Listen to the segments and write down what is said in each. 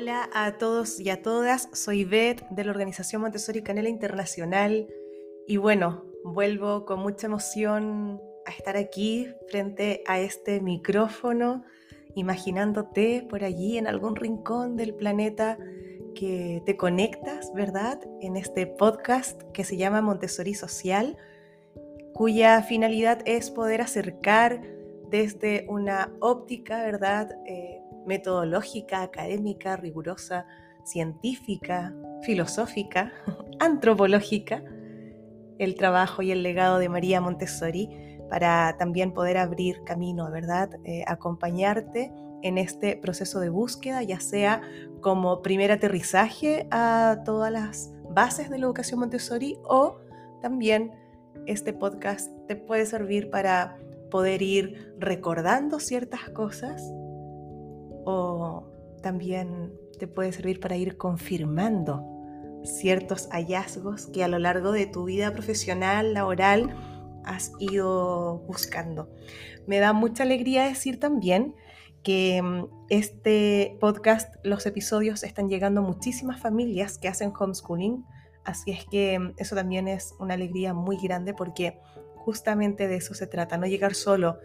Hola a todos y a todas, soy Beth de la Organización Montessori Canela Internacional y bueno, vuelvo con mucha emoción a estar aquí frente a este micrófono, imaginándote por allí en algún rincón del planeta que te conectas, ¿verdad? En este podcast que se llama Montessori Social, cuya finalidad es poder acercar desde una óptica, ¿verdad? Eh, metodológica, académica, rigurosa, científica, filosófica, antropológica, el trabajo y el legado de María Montessori para también poder abrir camino, ¿verdad? Eh, acompañarte en este proceso de búsqueda, ya sea como primer aterrizaje a todas las bases de la educación Montessori o también este podcast te puede servir para poder ir recordando ciertas cosas o también te puede servir para ir confirmando ciertos hallazgos que a lo largo de tu vida profesional, laboral, has ido buscando. Me da mucha alegría decir también que mm, este podcast, los episodios están llegando a muchísimas familias que hacen homeschooling, así es que mm, eso también es una alegría muy grande porque justamente de eso se trata, no llegar solo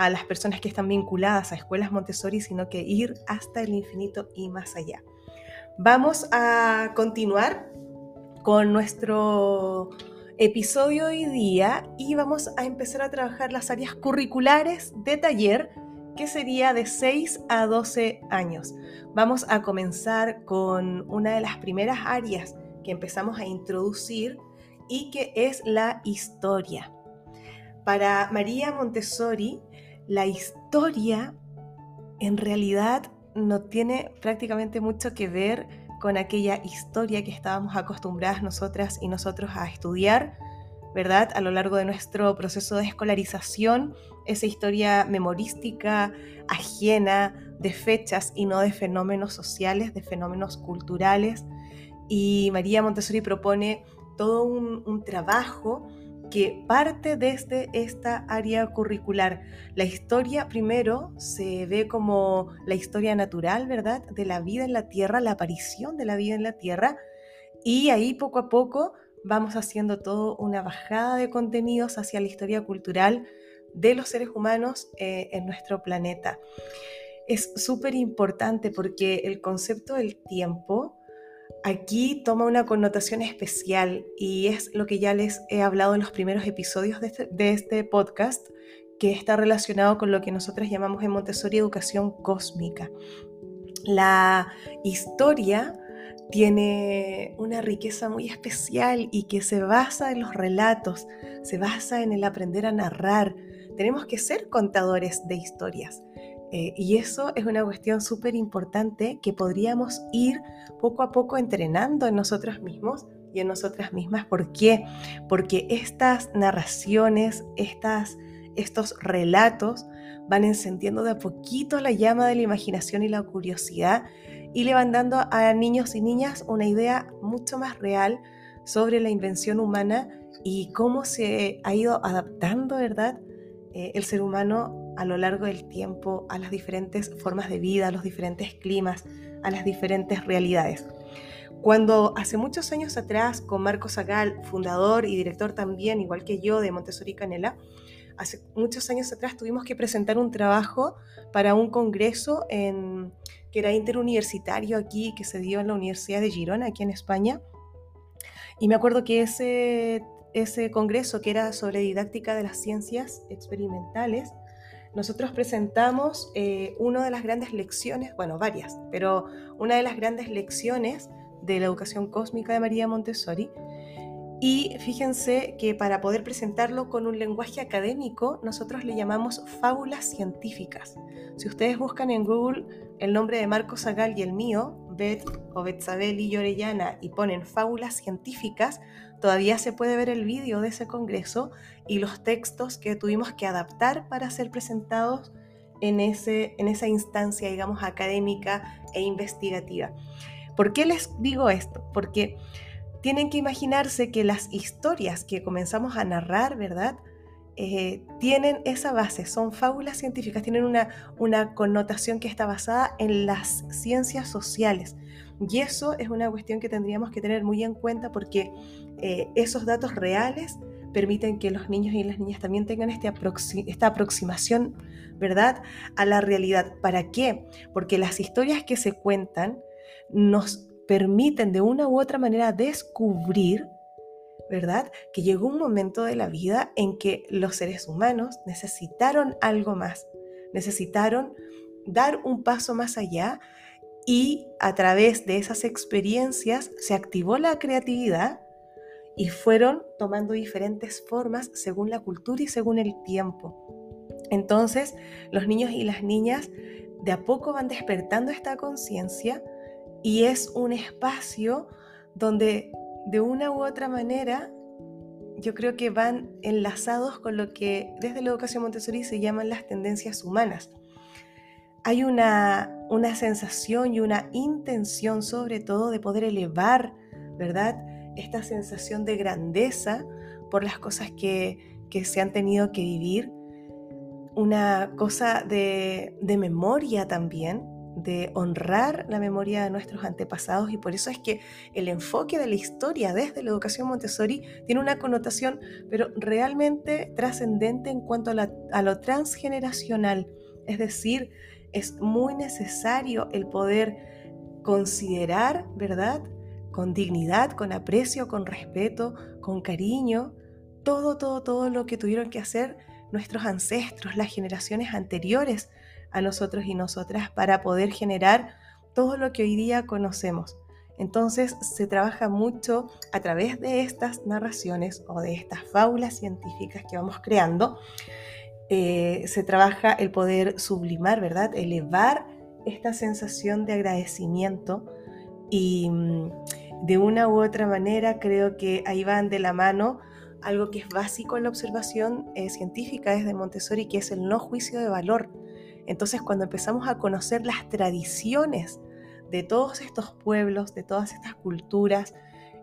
a las personas que están vinculadas a escuelas Montessori, sino que ir hasta el infinito y más allá. Vamos a continuar con nuestro episodio hoy día y vamos a empezar a trabajar las áreas curriculares de taller que sería de 6 a 12 años. Vamos a comenzar con una de las primeras áreas que empezamos a introducir y que es la historia. Para María Montessori, la historia en realidad no tiene prácticamente mucho que ver con aquella historia que estábamos acostumbradas nosotras y nosotros a estudiar, ¿verdad? A lo largo de nuestro proceso de escolarización, esa historia memorística, ajena de fechas y no de fenómenos sociales, de fenómenos culturales. Y María Montessori propone todo un, trabajo que parte desde esta área curricular. La historia primero se ve como la historia natural, ¿verdad? De la vida en la Tierra, la aparición de la vida en la Tierra. Y ahí poco a poco vamos haciendo todo una bajada de contenidos hacia la historia cultural de los seres humanos eh, en nuestro planeta. Es súper importante porque el concepto del tiempo aquí toma una connotación especial y es lo que ya les he hablado en los primeros episodios de este, este podcast, que está relacionado con lo que nosotros llamamos en Montessori educación cósmica. La historia tiene una riqueza muy especial y que se basa en los relatos, se basa en el aprender a narrar. Tenemos que ser contadores de historias. Eh, y eso es una cuestión súper importante que podríamos ir poco a poco entrenando en nosotros mismos y en nosotras mismas. ¿Por qué? Porque estas narraciones, estas, estos relatos van encendiendo de a poquito la llama de la imaginación y la curiosidad y le van dando a niños y niñas una idea mucho más real sobre la invención humana y cómo se ha ido adaptando, ¿verdad? Eh, el ser humano a lo largo del tiempo a las diferentes formas de vida, a los diferentes climas, a las diferentes realidades. Cuando hace muchos años atrás, con Marcos Zagal, fundador y director también, igual que yo, de Montessori Canela, hace muchos años atrás tuvimos que presentar un trabajo para un congreso en, que era interuniversitario aquí, que se dio en la Universidad de Girona, aquí en España. Y me acuerdo que ese, ese congreso, que era sobre didáctica de las ciencias experimentales, nosotros presentamos eh, una de las grandes lecciones, bueno, varias, pero una de las grandes lecciones de la educación cósmica de María Montessori. Y fíjense que para poder presentarlo con un lenguaje académico, nosotros le llamamos fábulas científicas. Si ustedes buscan en Google el nombre de Marco Zagal y el mío, Beth o Betzabel y Orellana, y ponen fábulas científicas, Todavía se puede ver el vídeo de ese congreso y los textos que tuvimos que adaptar para ser presentados en, ese, en esa instancia, digamos, académica e investigativa. ¿Por qué les digo esto? Porque tienen que imaginarse que las historias que comenzamos a narrar, ¿verdad? Eh, tienen esa base, son fábulas científicas, tienen una, una connotación que está basada en las ciencias sociales. Y eso es una cuestión que tendríamos que tener muy en cuenta porque eh, esos datos reales permiten que los niños y las niñas también tengan este esta aproximación, ¿verdad?, a la realidad. ¿Para qué? Porque las historias que se cuentan nos permiten de una u otra manera descubrir, ¿verdad?, que llegó un momento de la vida en que los seres humanos necesitaron algo más, necesitaron dar un paso más allá y a través de esas experiencias se activó la creatividad y fueron tomando diferentes formas según la cultura y según el tiempo. Entonces, los niños y las niñas de a poco van despertando esta conciencia y es un espacio donde de una u otra manera yo creo que van enlazados con lo que desde la educación Montessori se llaman las tendencias humanas hay una, una sensación y una intención sobre todo de poder elevar, ¿verdad? Esta sensación de grandeza por las cosas que, que se han tenido que vivir, una cosa de, de memoria también, de honrar la memoria de nuestros antepasados y por eso es que el enfoque de la historia desde la educación Montessori tiene una connotación pero realmente trascendente en cuanto a, lo transgeneracional, es decir, es muy necesario el poder considerar, ¿verdad? Con dignidad, con aprecio, con respeto, con cariño, todo, todo, todo lo que tuvieron que hacer nuestros ancestros, las generaciones anteriores a nosotros y nosotras para poder generar todo lo que hoy día conocemos. Entonces se trabaja mucho a través de estas narraciones o de estas fábulas científicas que vamos creando eh, se trabaja el poder sublimar, ¿verdad? Elevar esta sensación de agradecimiento y mm, de una u otra manera creo que ahí van de la mano algo que es básico en la observación eh, científica desde Montessori, que es el no juicio de valor. Entonces, cuando empezamos a conocer las tradiciones de todos estos pueblos, de todas estas culturas,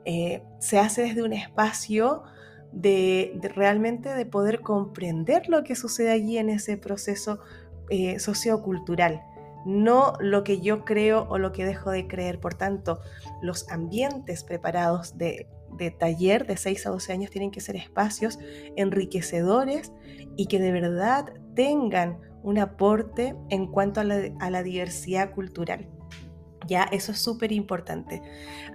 eh, se hace desde un espacio de, realmente de poder comprender lo que sucede allí en ese proceso eh, sociocultural, no lo que yo creo o lo que dejo de creer. Por tanto, los ambientes preparados de, taller de 6 a 12 años tienen que ser espacios enriquecedores y que de verdad tengan un aporte en cuanto a la diversidad cultural. Ya, eso es súper importante.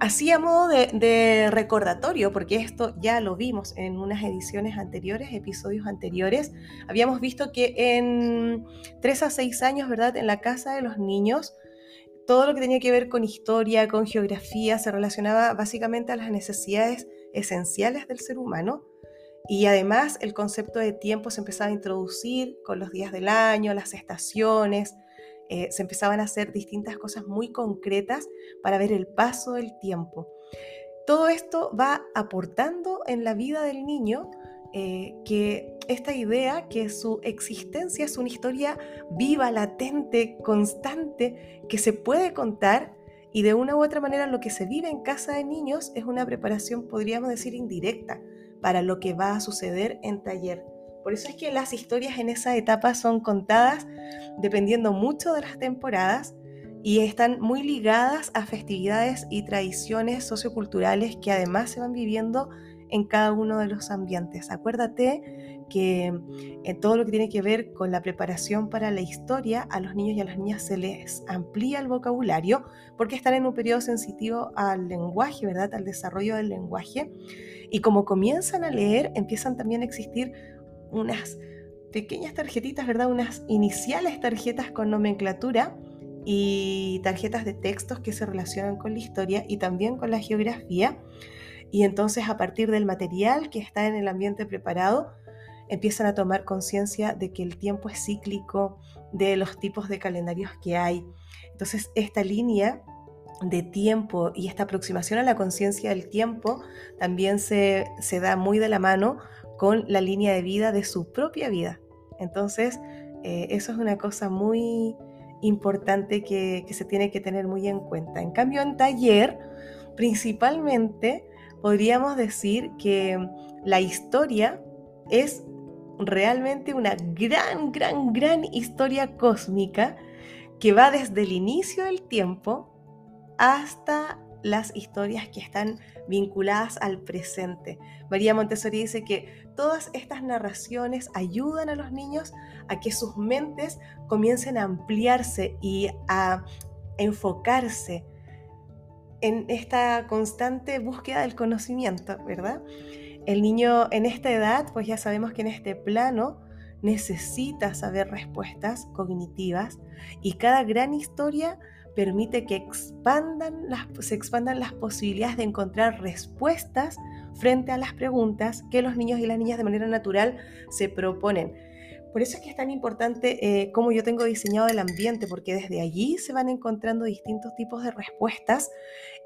Así a modo de, recordatorio, porque esto ya lo vimos en unas ediciones anteriores, episodios anteriores, habíamos visto que en 3 a 6 años, ¿verdad? En la casa de los niños, todo lo que tenía que ver con historia, con geografía, se relacionaba básicamente a las necesidades esenciales del ser humano. Y además el concepto de tiempo se empezaba a introducir con los días del año, las estaciones, eh, se empezaban a hacer distintas cosas muy concretas para ver el paso del tiempo. Todo esto va aportando en la vida del niño eh, que esta idea que su existencia es una historia viva, latente, constante, que se puede contar y de una u otra manera lo que se vive en casa de niños es una preparación, podríamos decir, indirecta para lo que va a suceder en taller. Por eso es que las historias en esa etapa son contadas dependiendo mucho de las temporadas y están muy ligadas a festividades y tradiciones socioculturales que además se van viviendo en cada uno de los ambientes. Acuérdate que en eh, todo lo que tiene que ver con la preparación para la historia, a los niños y a las niñas se les amplía el vocabulario porque están en un periodo sensitivo al lenguaje, ¿verdad? Al desarrollo del lenguaje. Y como comienzan a leer, empiezan también a existir unas pequeñas tarjetitas, ¿verdad? Unas iniciales tarjetas con nomenclatura y tarjetas de textos que se relacionan con la historia y también con la geografía. Y entonces a partir del material que está en el ambiente preparado, empiezan a tomar conciencia de que el tiempo es cíclico, de los tipos de calendarios que hay. Entonces esta línea de tiempo y esta aproximación a la conciencia del tiempo también se, se da muy de la mano con la línea de vida de su propia vida. Entonces, eh, eso es una cosa muy importante que, se tiene que tener muy en cuenta. En cambio, en taller, principalmente, podríamos decir que la historia es realmente una gran, gran, gran historia cósmica que va desde el inicio del tiempo hasta las historias que están vinculadas al presente. María Montessori dice que todas estas narraciones ayudan a los niños a que sus mentes comiencen a ampliarse y a enfocarse en esta constante búsqueda del conocimiento, ¿verdad? El niño en esta edad, pues ya sabemos que en este plano necesita saber respuestas cognitivas y cada gran historia permite que se expandan las posibilidades de encontrar respuestas frente a las preguntas que los niños y las niñas de manera natural se proponen. Por eso es que es tan importante eh, cómo yo tengo diseñado el ambiente, porque desde allí se van encontrando distintos tipos de respuestas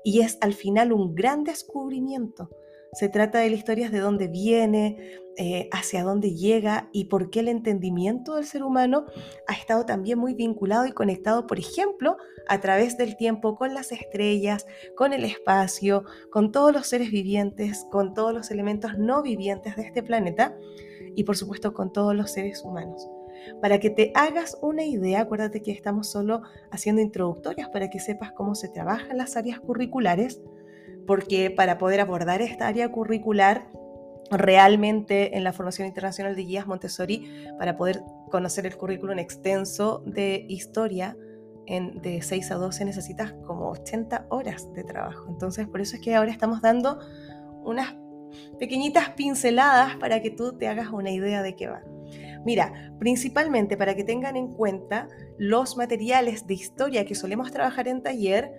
y es al final un gran descubrimiento se trata de la historia de dónde viene, eh, hacia dónde llega y por qué el entendimiento del ser humano ha estado también muy vinculado y conectado, por ejemplo, a través del tiempo con las estrellas, con el espacio, con todos los seres vivientes, con todos los elementos no vivientes de este planeta y por supuesto con todos los seres humanos. Para que te hagas una idea, acuérdate que estamos solo haciendo introductorias para que sepas cómo se trabajan las áreas curriculares porque para poder abordar esta área curricular realmente en la formación internacional de guías Montessori, para poder conocer el currículum extenso de historia, en, de 6 a 12 necesitas como 80 horas de trabajo. Entonces, por eso es que ahora estamos dando unas pequeñitas pinceladas para que tú te hagas una idea de qué va. Mira, principalmente para que tengan en cuenta los materiales de historia que solemos trabajar en taller,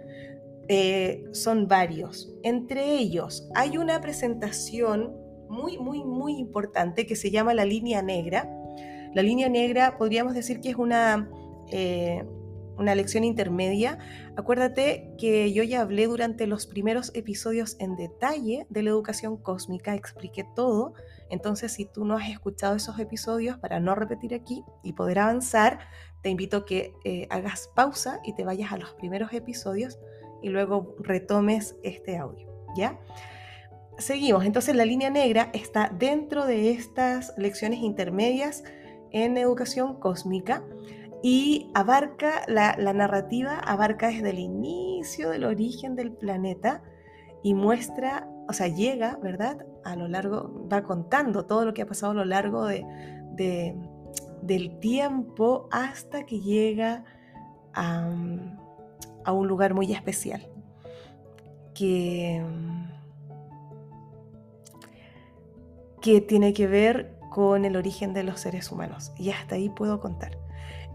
eh, son varios. Entre ellos hay una presentación muy, muy, muy importante que se llama la línea negra. La línea negra podríamos decir que es una, eh, una lección intermedia. Acuérdate que yo ya hablé durante los primeros episodios en detalle de la educación cósmica, expliqué todo. Entonces, si tú no has escuchado esos episodios, para no repetir aquí y poder avanzar, te invito a que eh, hagas pausa y te vayas a los primeros episodios y luego retomes este audio, ¿ya? Seguimos, entonces la línea negra está dentro de estas lecciones intermedias en educación cósmica y abarca, la, narrativa abarca desde el inicio del origen del planeta y muestra, o sea, llega, ¿verdad? A lo largo, va contando todo lo que ha pasado a lo largo de del tiempo hasta que llega a a un lugar muy especial que, que tiene que ver con el origen de los seres humanos. Y hasta ahí puedo contar.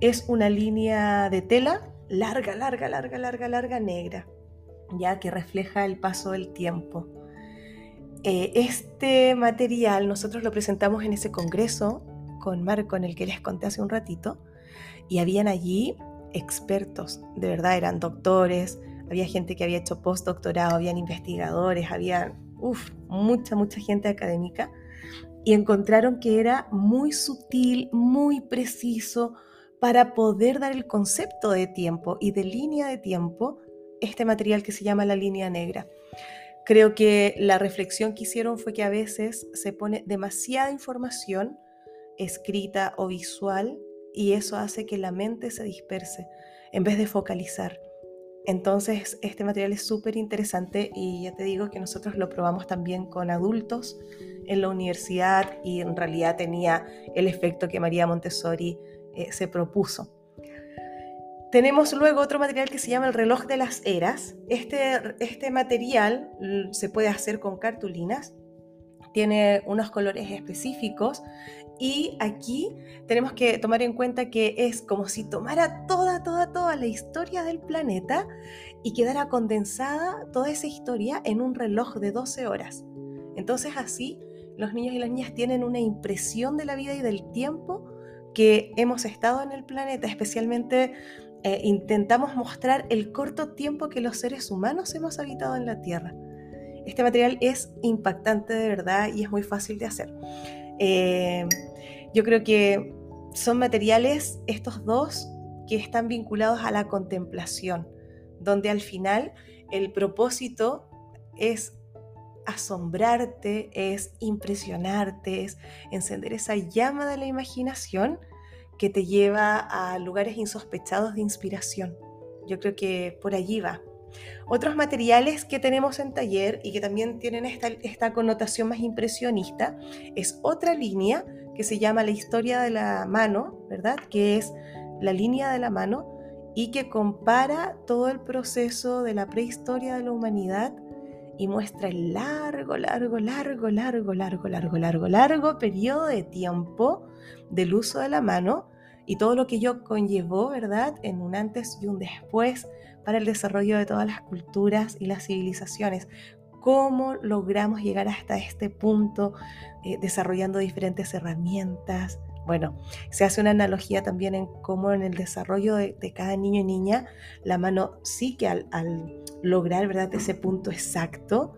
Es una línea de tela larga, larga, larga, larga, larga, negra, ya que refleja el paso del tiempo. Eh, este material nosotros lo presentamos en ese congreso con Marco en el que les conté hace un ratito y habían allí expertos, de verdad eran doctores, había gente que había hecho postdoctorado, habían investigadores, había mucha, mucha gente académica y encontraron que era muy sutil, muy preciso para poder dar el concepto de tiempo y de línea de tiempo, este material que se llama la línea negra. Creo que la reflexión que hicieron fue que a veces se pone demasiada información escrita o visual y eso hace que la mente se disperse en vez de focalizar. Entonces, este material es súper interesante y ya te digo que nosotros lo probamos también con adultos en la universidad y en realidad tenía el efecto que María Montessori eh, se propuso. Tenemos luego otro material que se llama el reloj de las eras. Este, este material mm, se puede hacer con cartulinas, tiene unos colores específicos y aquí tenemos que tomar en cuenta que es como si tomara toda, toda, toda la historia del planeta y quedara condensada toda esa historia en un reloj de 12 horas. Entonces así los niños y las niñas tienen una impresión de la vida y del tiempo que hemos estado en el planeta, especialmente eh, intentamos mostrar el corto tiempo que los seres humanos hemos habitado en la Tierra. Este material es impactante de verdad y es muy fácil de hacer. Eh, yo creo que son materiales, estos dos, que están vinculados a la contemplación, donde al final el propósito es asombrarte, es impresionarte, es encender esa llama de la imaginación que te lleva a lugares insospechados de inspiración. Yo creo que por allí va. Otros materiales que tenemos en taller y que también tienen esta, connotación más impresionista es otra línea que se llama la historia de la mano, ¿verdad? Que es la línea de la mano y que compara todo el proceso de la prehistoria de la humanidad y muestra el largo, largo, largo, largo, largo, largo, largo, largo periodo de tiempo del uso de la mano y todo lo que ello conllevó, ¿verdad?, en un antes y un después para el desarrollo de todas las culturas y las civilizaciones. ¿Cómo logramos llegar hasta este punto eh, desarrollando diferentes herramientas? Bueno, se hace una analogía también en cómo en el desarrollo de, cada niño y niña la mano sí al lograr ¿verdad? ese punto exacto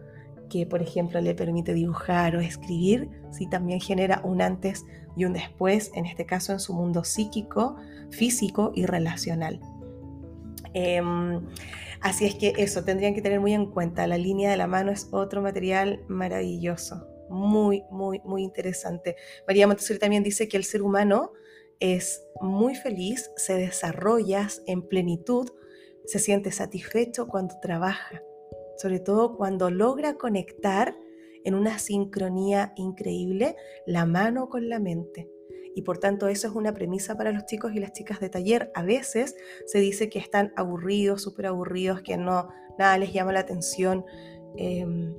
que por ejemplo le permite dibujar o escribir, sí también genera un antes y un después, en este caso en su mundo psíquico, físico y relacional. Em, así es que eso, tendrían que tener muy en cuenta, la línea de la mano es otro material maravilloso, muy, muy, muy interesante. María Montessori también dice que el ser humano es muy feliz, se desarrolla en plenitud, se siente satisfecho cuando trabaja, sobre todo cuando logra conectar en una sincronía increíble la mano con la mente. Y por tanto eso es una premisa para los chicos y las chicas de taller. A veces se dice que están aburridos, súper aburridos, que no, nada les llama la atención. Em,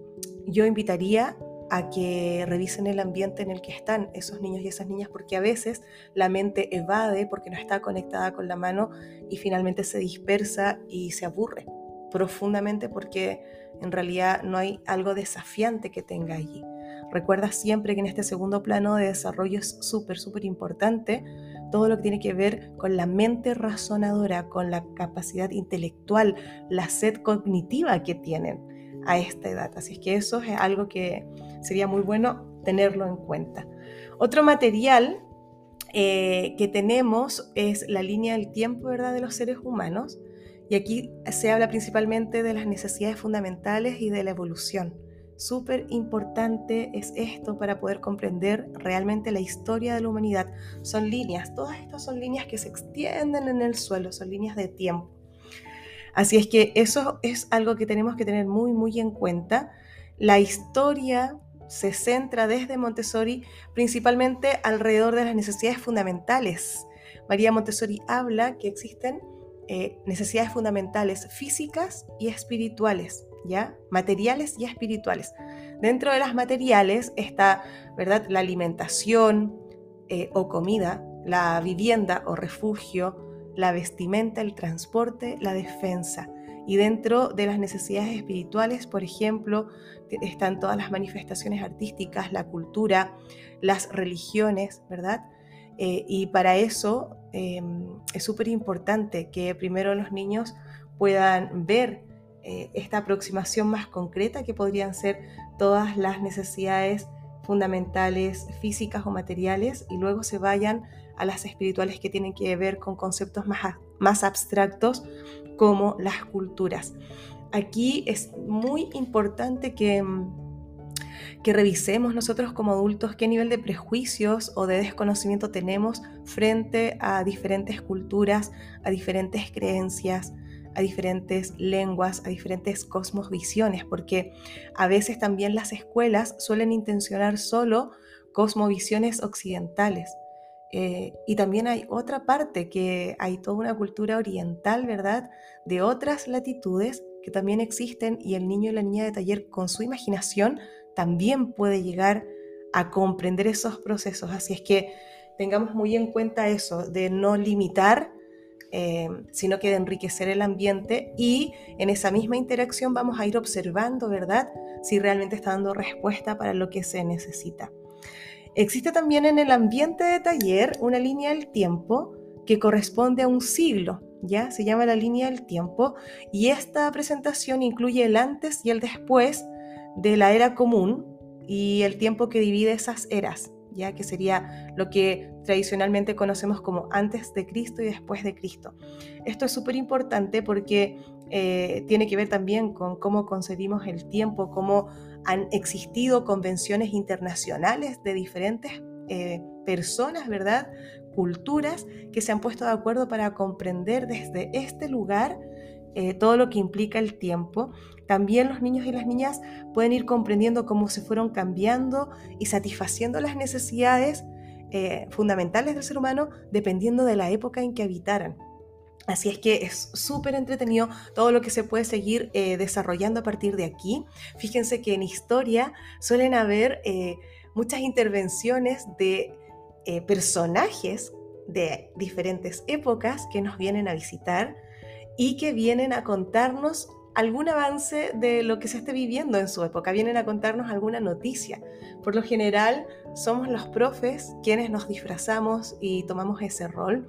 yo invitaría a que revisen el ambiente en el que están esos niños y esas niñas, porque a veces la mente evade porque no está conectada con la mano y finalmente se dispersa y se aburre profundamente porque en realidad no hay algo desafiante que tenga allí. Recuerda siempre que en este segundo plano de desarrollo es súper, súper importante todo lo que tiene que ver con la mente razonadora, con la capacidad intelectual, la sed cognitiva que tienen a esta edad. Así es que eso es algo que sería muy bueno tenerlo en cuenta. Otro material eh, que tenemos es la línea del tiempo ¿verdad? de los seres humanos. Y aquí se habla principalmente de las necesidades fundamentales y de la evolución. Súper importante es esto para poder comprender realmente la historia de la humanidad. Son líneas, todas estas son líneas que se extienden en el suelo, son líneas de tiempo. Así es que eso es algo que tenemos que tener muy, muy en cuenta. La historia se centra desde Montessori principalmente alrededor de las necesidades fundamentales. María Montessori habla que existen eh, necesidades fundamentales físicas y espirituales, ¿ya? Materiales y espirituales. Dentro de las materiales está, ¿verdad? La alimentación eh, o comida, la vivienda o refugio, la vestimenta, el transporte, la defensa. Y dentro de las necesidades espirituales, por ejemplo, están todas las manifestaciones artísticas, la cultura, las religiones, ¿verdad? Eh, y para eso em, es súper importante que primero los niños puedan ver eh, esta aproximación más concreta que podrían ser todas las necesidades fundamentales físicas o materiales y luego se vayan a las espirituales que tienen que ver con conceptos más, más abstractos como las culturas. Aquí es muy importante que em, que revisemos nosotros como adultos qué nivel de prejuicios o de desconocimiento tenemos frente a diferentes culturas, a diferentes creencias, a diferentes lenguas, a diferentes cosmovisiones, porque a veces también las escuelas suelen intencionar solo cosmovisiones occidentales. Eh, y también hay otra parte, que hay toda una cultura oriental, ¿verdad? De otras latitudes que también existen y el niño y la niña de taller con su imaginación también puede llegar a comprender esos procesos. Así es que tengamos muy en cuenta eso, de no limitar, eh, sino que de enriquecer el ambiente y en esa misma interacción vamos a ir observando, ¿verdad? Si realmente está dando respuesta para lo que se necesita. Existe también en el ambiente de taller una línea del tiempo que corresponde a un siglo, ¿ya? Se llama la línea del tiempo y esta presentación incluye el antes y el después de la era común y el tiempo que divide esas eras, ya que sería lo que tradicionalmente conocemos como antes de Cristo y después de Cristo. Esto es súper importante porque eh, tiene que ver también con cómo concebimos el tiempo, cómo han existido convenciones internacionales de diferentes eh, personas, ¿verdad? Culturas que se han puesto de acuerdo para comprender desde este lugar eh, todo lo que implica el tiempo. También los niños y las niñas pueden ir comprendiendo cómo se fueron cambiando y satisfaciendo las necesidades eh, fundamentales del ser humano dependiendo de la época en que habitaran. Así es que es súper entretenido todo lo que se puede seguir eh, desarrollando a partir de aquí. Fíjense que en historia suelen haber muchas intervenciones de personajes de diferentes épocas que nos vienen a visitar y que vienen a contarnos algún avance de lo que se esté viviendo en su época, vienen a contarnos alguna noticia. Por lo general somos los profes quienes nos disfrazamos y tomamos ese rol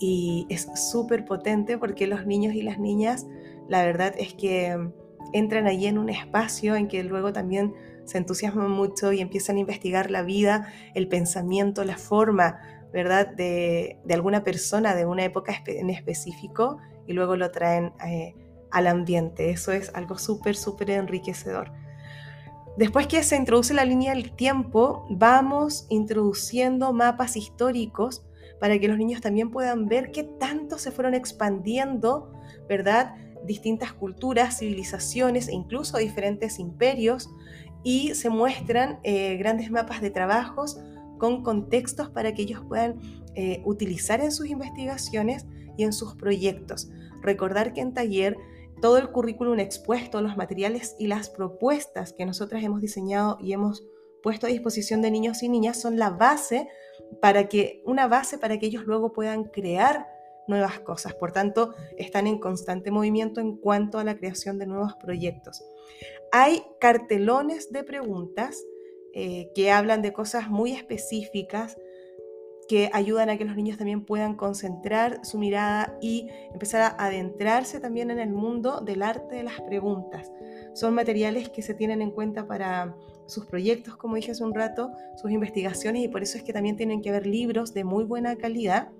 y es súper potente porque los niños y las niñas, la verdad es que entran allí en un espacio en que luego también se entusiasman mucho y empiezan a investigar la vida, el pensamiento, la forma, ¿verdad?, de, alguna persona de una época en específico y luego lo traen eh, al ambiente. Eso es algo súper, súper enriquecedor. Después que se introduce la línea del tiempo, vamos introduciendo mapas históricos para que los niños también puedan ver qué tanto se fueron expandiendo, ¿verdad? Distintas culturas, civilizaciones e incluso diferentes imperios y se muestran eh, grandes mapas de trabajos con contextos para que ellos puedan eh, utilizar en sus investigaciones y en sus proyectos. Recordar que en taller todo el currículum expuesto, los materiales y las propuestas que nosotras hemos diseñado y hemos puesto a disposición de niños y niñas son la base para que, una base para que ellos luego puedan crear nuevas cosas. Por tanto, están en constante movimiento en cuanto a la creación de nuevos proyectos. Hay cartelones de preguntas eh, que hablan de cosas muy específicas que ayudan a que los niños también puedan concentrar su mirada y empezar a adentrarse también en el mundo del arte de las preguntas. Son materiales que se tienen en cuenta para sus proyectos, como dije hace un rato, sus investigaciones y por eso es que también tienen que haber libros de muy buena calidad.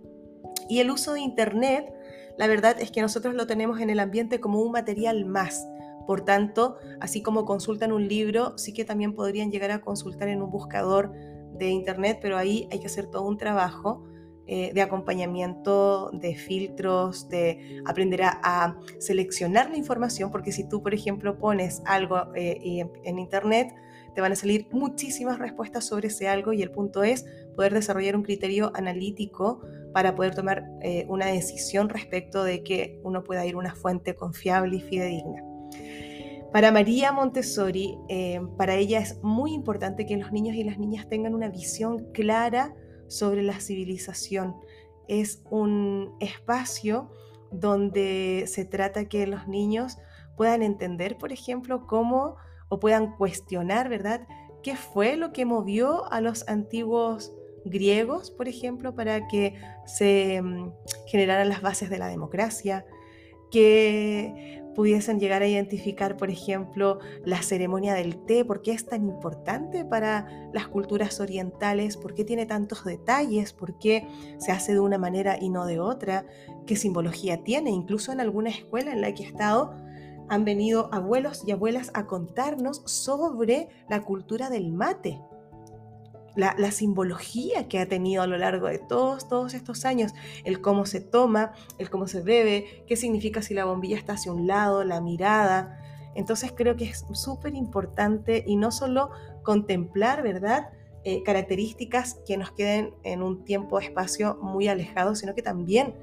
Y el uso de Internet, la verdad es que nosotros lo tenemos en el ambiente como un material más. Por tanto, así como consultan un libro, sí que también podrían llegar a consultar en un buscador de Internet, pero ahí hay que hacer todo un trabajo eh, de acompañamiento, de filtros, de aprender a, seleccionar la información, porque si tú, por ejemplo, pones algo eh, en Internet, te van a salir muchísimas respuestas sobre ese algo y el punto es poder desarrollar un criterio analítico para poder tomar eh, una decisión respecto de que uno pueda ir a una fuente confiable y fidedigna. Para María Montessori, eh, para ella es muy importante que los niños y las niñas tengan una visión clara sobre la civilización. Es un espacio donde se trata que los niños puedan entender, por ejemplo, cómo o puedan cuestionar, ¿verdad? ¿Qué fue lo que movió a los antiguos griegos, por ejemplo, para que se mm, generaran las bases de la democracia? que pudiesen llegar a identificar, por ejemplo, la ceremonia del té, por qué es tan importante para las culturas orientales, por qué tiene tantos detalles, por qué se hace de una manera y no de otra, qué simbología tiene. Incluso en alguna escuela en la que he estado, han venido abuelos y abuelas a contarnos sobre la cultura del mate, la, simbología que ha tenido a lo largo de todos, todos estos años, el cómo se toma, el cómo se bebe, qué significa si la bombilla está hacia un lado, la mirada. Entonces creo que es súper importante y no solo contemplar, ¿verdad? Eh, características que nos queden en un tiempo-espacio muy alejado, sino que también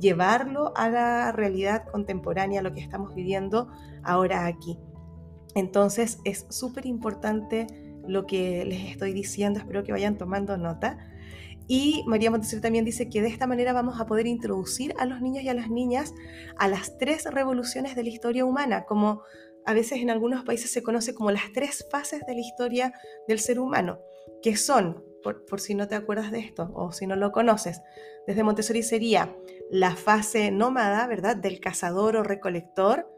llevarlo a la realidad contemporánea, lo que estamos viviendo ahora aquí. Entonces es súper importante lo que les estoy diciendo, espero que vayan tomando nota. Y María Montessori también dice que de esta manera vamos a poder introducir a los niños y a las niñas a las tres revoluciones de la historia humana, como a veces en algunos países se conoce como las tres fases de la historia del ser humano, que son, por, si no te acuerdas de esto o si no lo conoces, desde Montessori sería la fase nómada, ¿verdad? Del cazador o recolector,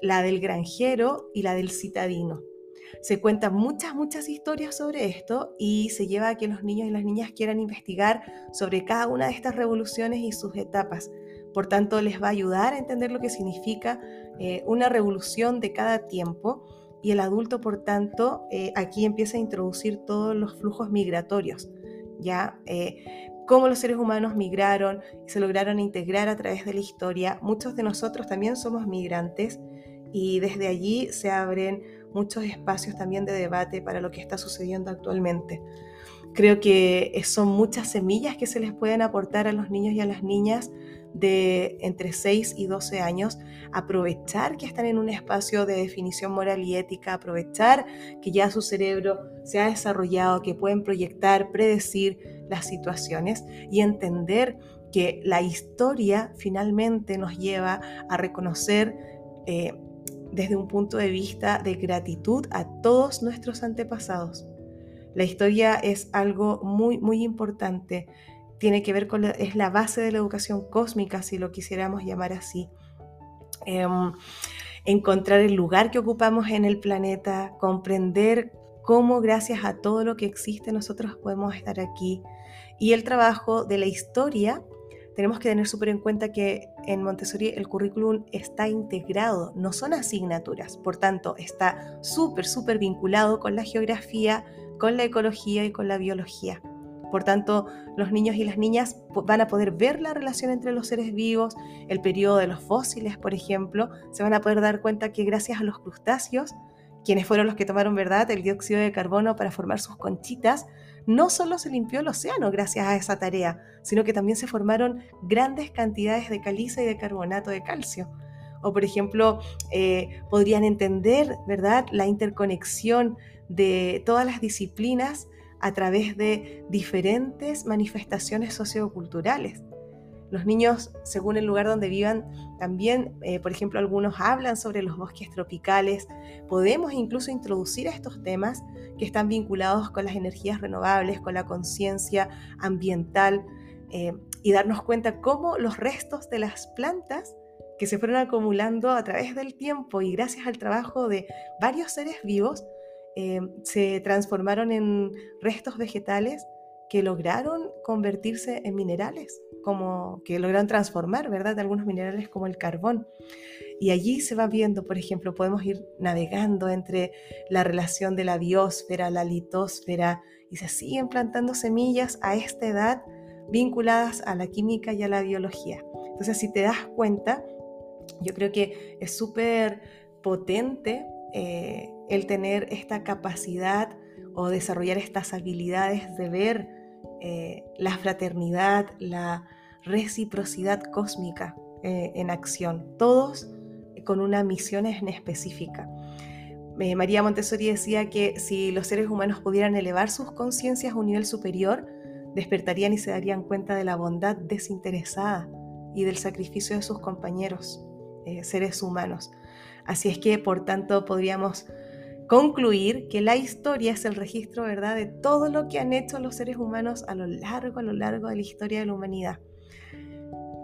la del granjero y la del citadino. Se cuentan muchas, muchas historias sobre esto y se lleva a que los niños y las niñas quieran investigar sobre cada una de estas revoluciones y sus etapas. Por tanto, les va a ayudar a entender lo que significa eh, una revolución de cada tiempo y el adulto, por tanto, eh, aquí empieza a introducir todos los flujos migratorios, ¿ya? Eh, cómo los seres humanos migraron y se lograron integrar a través de la historia. Muchos de nosotros también somos migrantes y desde allí se abren muchos espacios también de debate para lo que está sucediendo actualmente. Creo que son muchas semillas que se les pueden aportar a los niños y a las niñas de entre 6 y 12 años, aprovechar que están en un espacio de definición moral y ética, aprovechar que ya su cerebro se ha desarrollado, que pueden proyectar, predecir las situaciones y entender que la historia finalmente nos lleva a reconocer eh, desde un punto de vista de gratitud a todos nuestros antepasados. La historia es algo muy, muy importante tiene que ver con, es la base de la educación cósmica, si lo quisiéramos llamar así. Em, encontrar el lugar que ocupamos en el planeta, comprender cómo gracias a todo lo que existe nosotros podemos estar aquí. Y el trabajo de la historia, tenemos que tener súper en cuenta que en Montessori el currículum está integrado, no son asignaturas, por tanto está súper, súper vinculado con la geografía, con la ecología y con la biología. Por tanto, los niños y las niñas van a poder ver la relación entre los seres vivos, el periodo de los fósiles, por ejemplo, se van a poder dar cuenta que gracias a los crustáceos, quienes fueron los que tomaron verdad el dióxido de carbono para formar sus conchitas, no solo se limpió el océano gracias a esa tarea, sino que también se formaron grandes cantidades de caliza y de carbonato de calcio. O por ejemplo, eh, podrían entender, ¿verdad?, la interconexión de todas las disciplinas a través de diferentes manifestaciones socioculturales. Los niños, según el lugar donde vivan, también, eh, por ejemplo, algunos hablan sobre los bosques tropicales. Podemos incluso introducir estos temas que están vinculados con las energías renovables, con la conciencia ambiental eh, y darnos cuenta cómo los restos de las plantas que se fueron acumulando a través del tiempo y gracias al trabajo de varios seres vivos eh, se transformaron en restos vegetales que lograron convertirse en minerales, como que lograron transformar, ¿verdad?, algunos minerales como el carbón. Y allí se va viendo, por ejemplo, podemos ir navegando entre la relación de la biosfera, la litosfera, y se siguen plantando semillas a esta edad vinculadas a la química y a la biología. Entonces, si te das cuenta, yo creo que es súper potente eh, el tener esta capacidad o desarrollar estas habilidades de ver eh, la fraternidad, la reciprocidad cósmica eh, en acción, todos con una misión en específica. María Montessori decía que si los seres humanos pudieran elevar sus conciencias a un nivel superior, despertarían y se darían cuenta de la bondad desinteresada y del sacrificio de sus compañeros, seres humanos. Así es que, por tanto, podríamos concluir que la historia es el registro, ¿verdad?, de todo lo que han hecho los seres humanos a lo largo, a lo largo de la historia de la humanidad.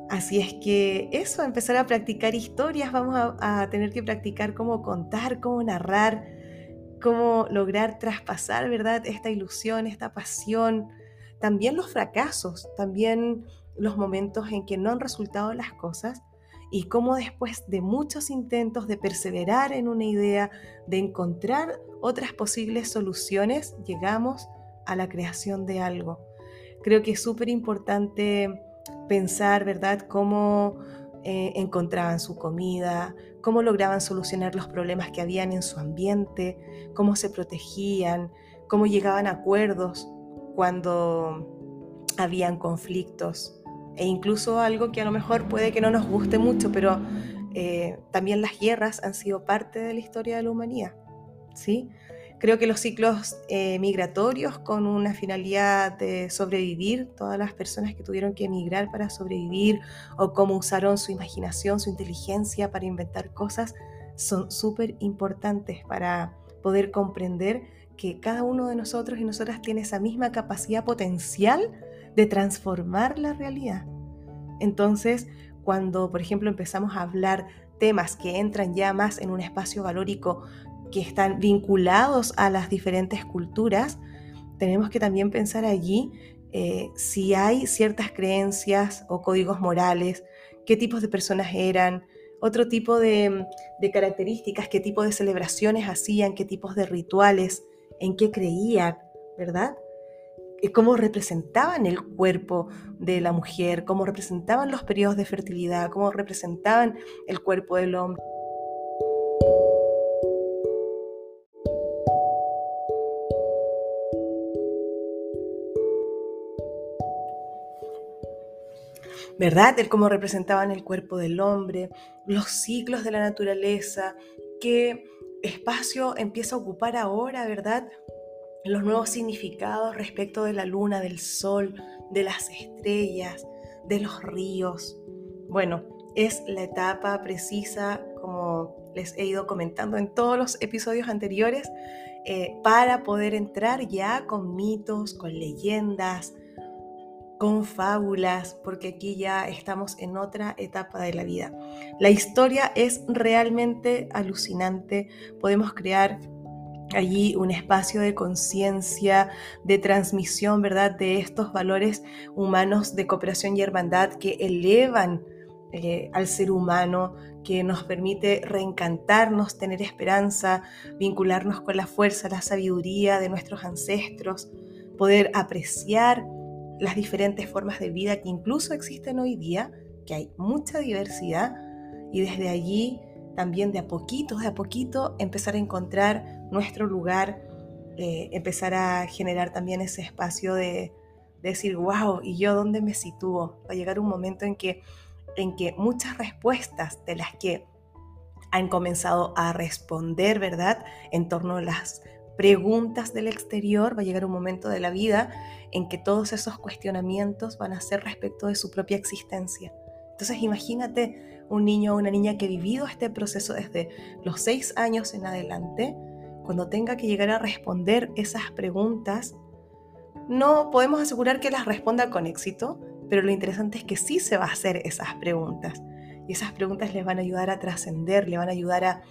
Así es que eso, empezar a practicar historias, vamos a, a tener que practicar cómo contar, cómo narrar, cómo lograr traspasar, ¿verdad?, esta ilusión, esta pasión, también los fracasos, también los momentos en que no han resultado las cosas, y cómo después de muchos intentos de perseverar en una idea, de encontrar otras posibles soluciones, llegamos a la creación de algo. Creo que es súper importante pensar, ¿verdad?, cómo eh, encontraban su comida, cómo lograban solucionar los problemas que habían en su ambiente, cómo se protegían, cómo llegaban a acuerdos cuando habían conflictos e incluso algo que a lo mejor puede que no nos guste mucho, pero eh, también las guerras han sido parte de la historia de la humanidad. ¿sí? Creo que los ciclos eh, migratorios con una finalidad de sobrevivir, todas las personas que tuvieron que emigrar para sobrevivir o cómo usaron su imaginación, su inteligencia para inventar cosas, son súper importantes para poder comprender que cada uno de nosotros y nosotras tiene esa misma capacidad potencial de transformar la realidad. Entonces, cuando, por ejemplo, empezamos a hablar temas que entran ya más en un espacio valórico que están vinculados a las diferentes culturas, tenemos que también pensar allí eh, si hay ciertas creencias o códigos morales, qué tipos de personas eran, otro tipo de, de características, qué tipo de celebraciones hacían, qué tipos de rituales, en qué creían, ¿verdad? Cómo representaban el cuerpo de la mujer, cómo representaban los periodos de fertilidad, cómo representaban el cuerpo del hombre. ¿verdad? El cómo representaban el cuerpo del hombre, los ciclos de la naturaleza, qué espacio empieza a ocupar ahora, ¿verdad? Los nuevos significados respecto de la luna, del sol, de las estrellas, de los ríos. Bueno, es la etapa precisa, como les he ido comentando en todos los episodios anteriores, eh, para poder entrar ya con mitos, con leyendas, con fábulas, porque aquí ya estamos en otra etapa de la vida. La historia es realmente alucinante. Podemos crear allí un espacio de conciencia, de transmisión, ¿verdad? De estos valores humanos de cooperación y hermandad que elevan eh, al ser humano, que nos permite reencantarnos, tener esperanza, vincularnos con la fuerza, la sabiduría de nuestros ancestros, poder apreciar las diferentes formas de vida que incluso existen hoy día, que hay mucha diversidad, y desde allí también de a poquito, de a poquito, empezar a encontrar nuestro lugar, eh, empezar a generar también ese espacio de, decir, wow, ¿y yo dónde me sitúo? Va a llegar un momento en que, en que muchas respuestas de las que han comenzado a responder, ¿verdad? En torno a las preguntas del exterior, va a llegar un momento de la vida en que todos esos cuestionamientos van a ser respecto de su propia existencia. Entonces imagínate un niño o una niña que ha vivido este proceso desde los seis años en adelante, cuando tenga que llegar a responder esas preguntas, no podemos asegurar que las responda con éxito, pero lo interesante es que sí se va a hacer esas preguntas. Y esas preguntas les van a ayudar a trascender, le van a ayudar a,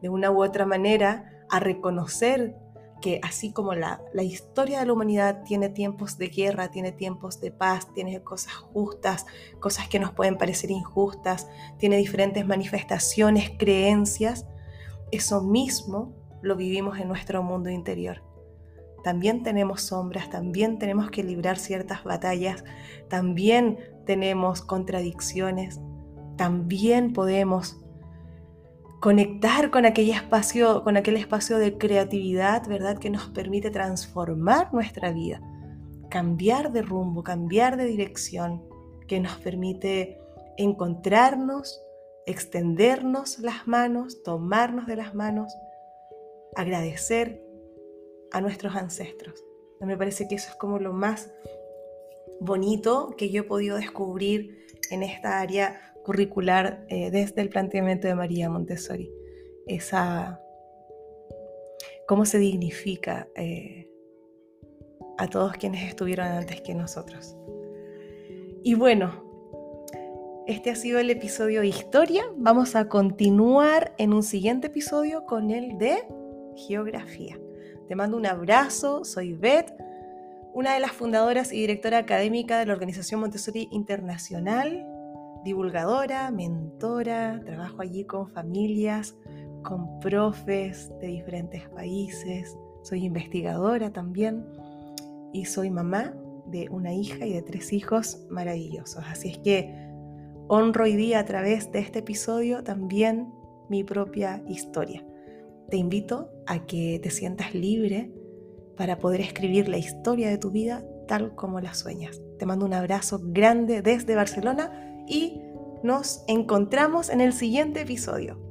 de una u otra manera, a reconocer que así como la, historia de la humanidad tiene tiempos de guerra, tiene tiempos de paz, tiene cosas justas, cosas que nos pueden parecer injustas, tiene diferentes manifestaciones, creencias, eso mismo lo vivimos en nuestro mundo interior. También tenemos sombras, también tenemos que librar ciertas batallas, también tenemos contradicciones, también podemos conectar con aquel espacio, con aquel espacio de creatividad, ¿verdad? Que nos permite transformar nuestra vida, cambiar de rumbo, cambiar de dirección, que nos permite encontrarnos, extendernos las manos, tomarnos de las manos, agradecer a nuestros ancestros. Me parece que eso es como lo más bonito que yo he podido descubrir en esta área curricular eh, desde el planteamiento de María Montessori. Esa, cómo se dignifica eh, a todos quienes estuvieron antes que nosotros. Y bueno, este ha sido el episodio de historia. Vamos a continuar en un siguiente episodio con el de geografía. Te mando un abrazo, soy Beth, una de las fundadoras y directora académica de la Organización Montessori Internacional divulgadora, mentora, trabajo allí con familias, con profes de diferentes países, soy investigadora también y soy mamá de una hija y de tres hijos maravillosos. Así es que honro hoy día a través de este episodio también mi propia historia. Te invito a que te sientas libre para poder escribir la historia de tu vida tal como la sueñas. Te mando un abrazo grande desde Barcelona y nos encontramos en el siguiente episodio.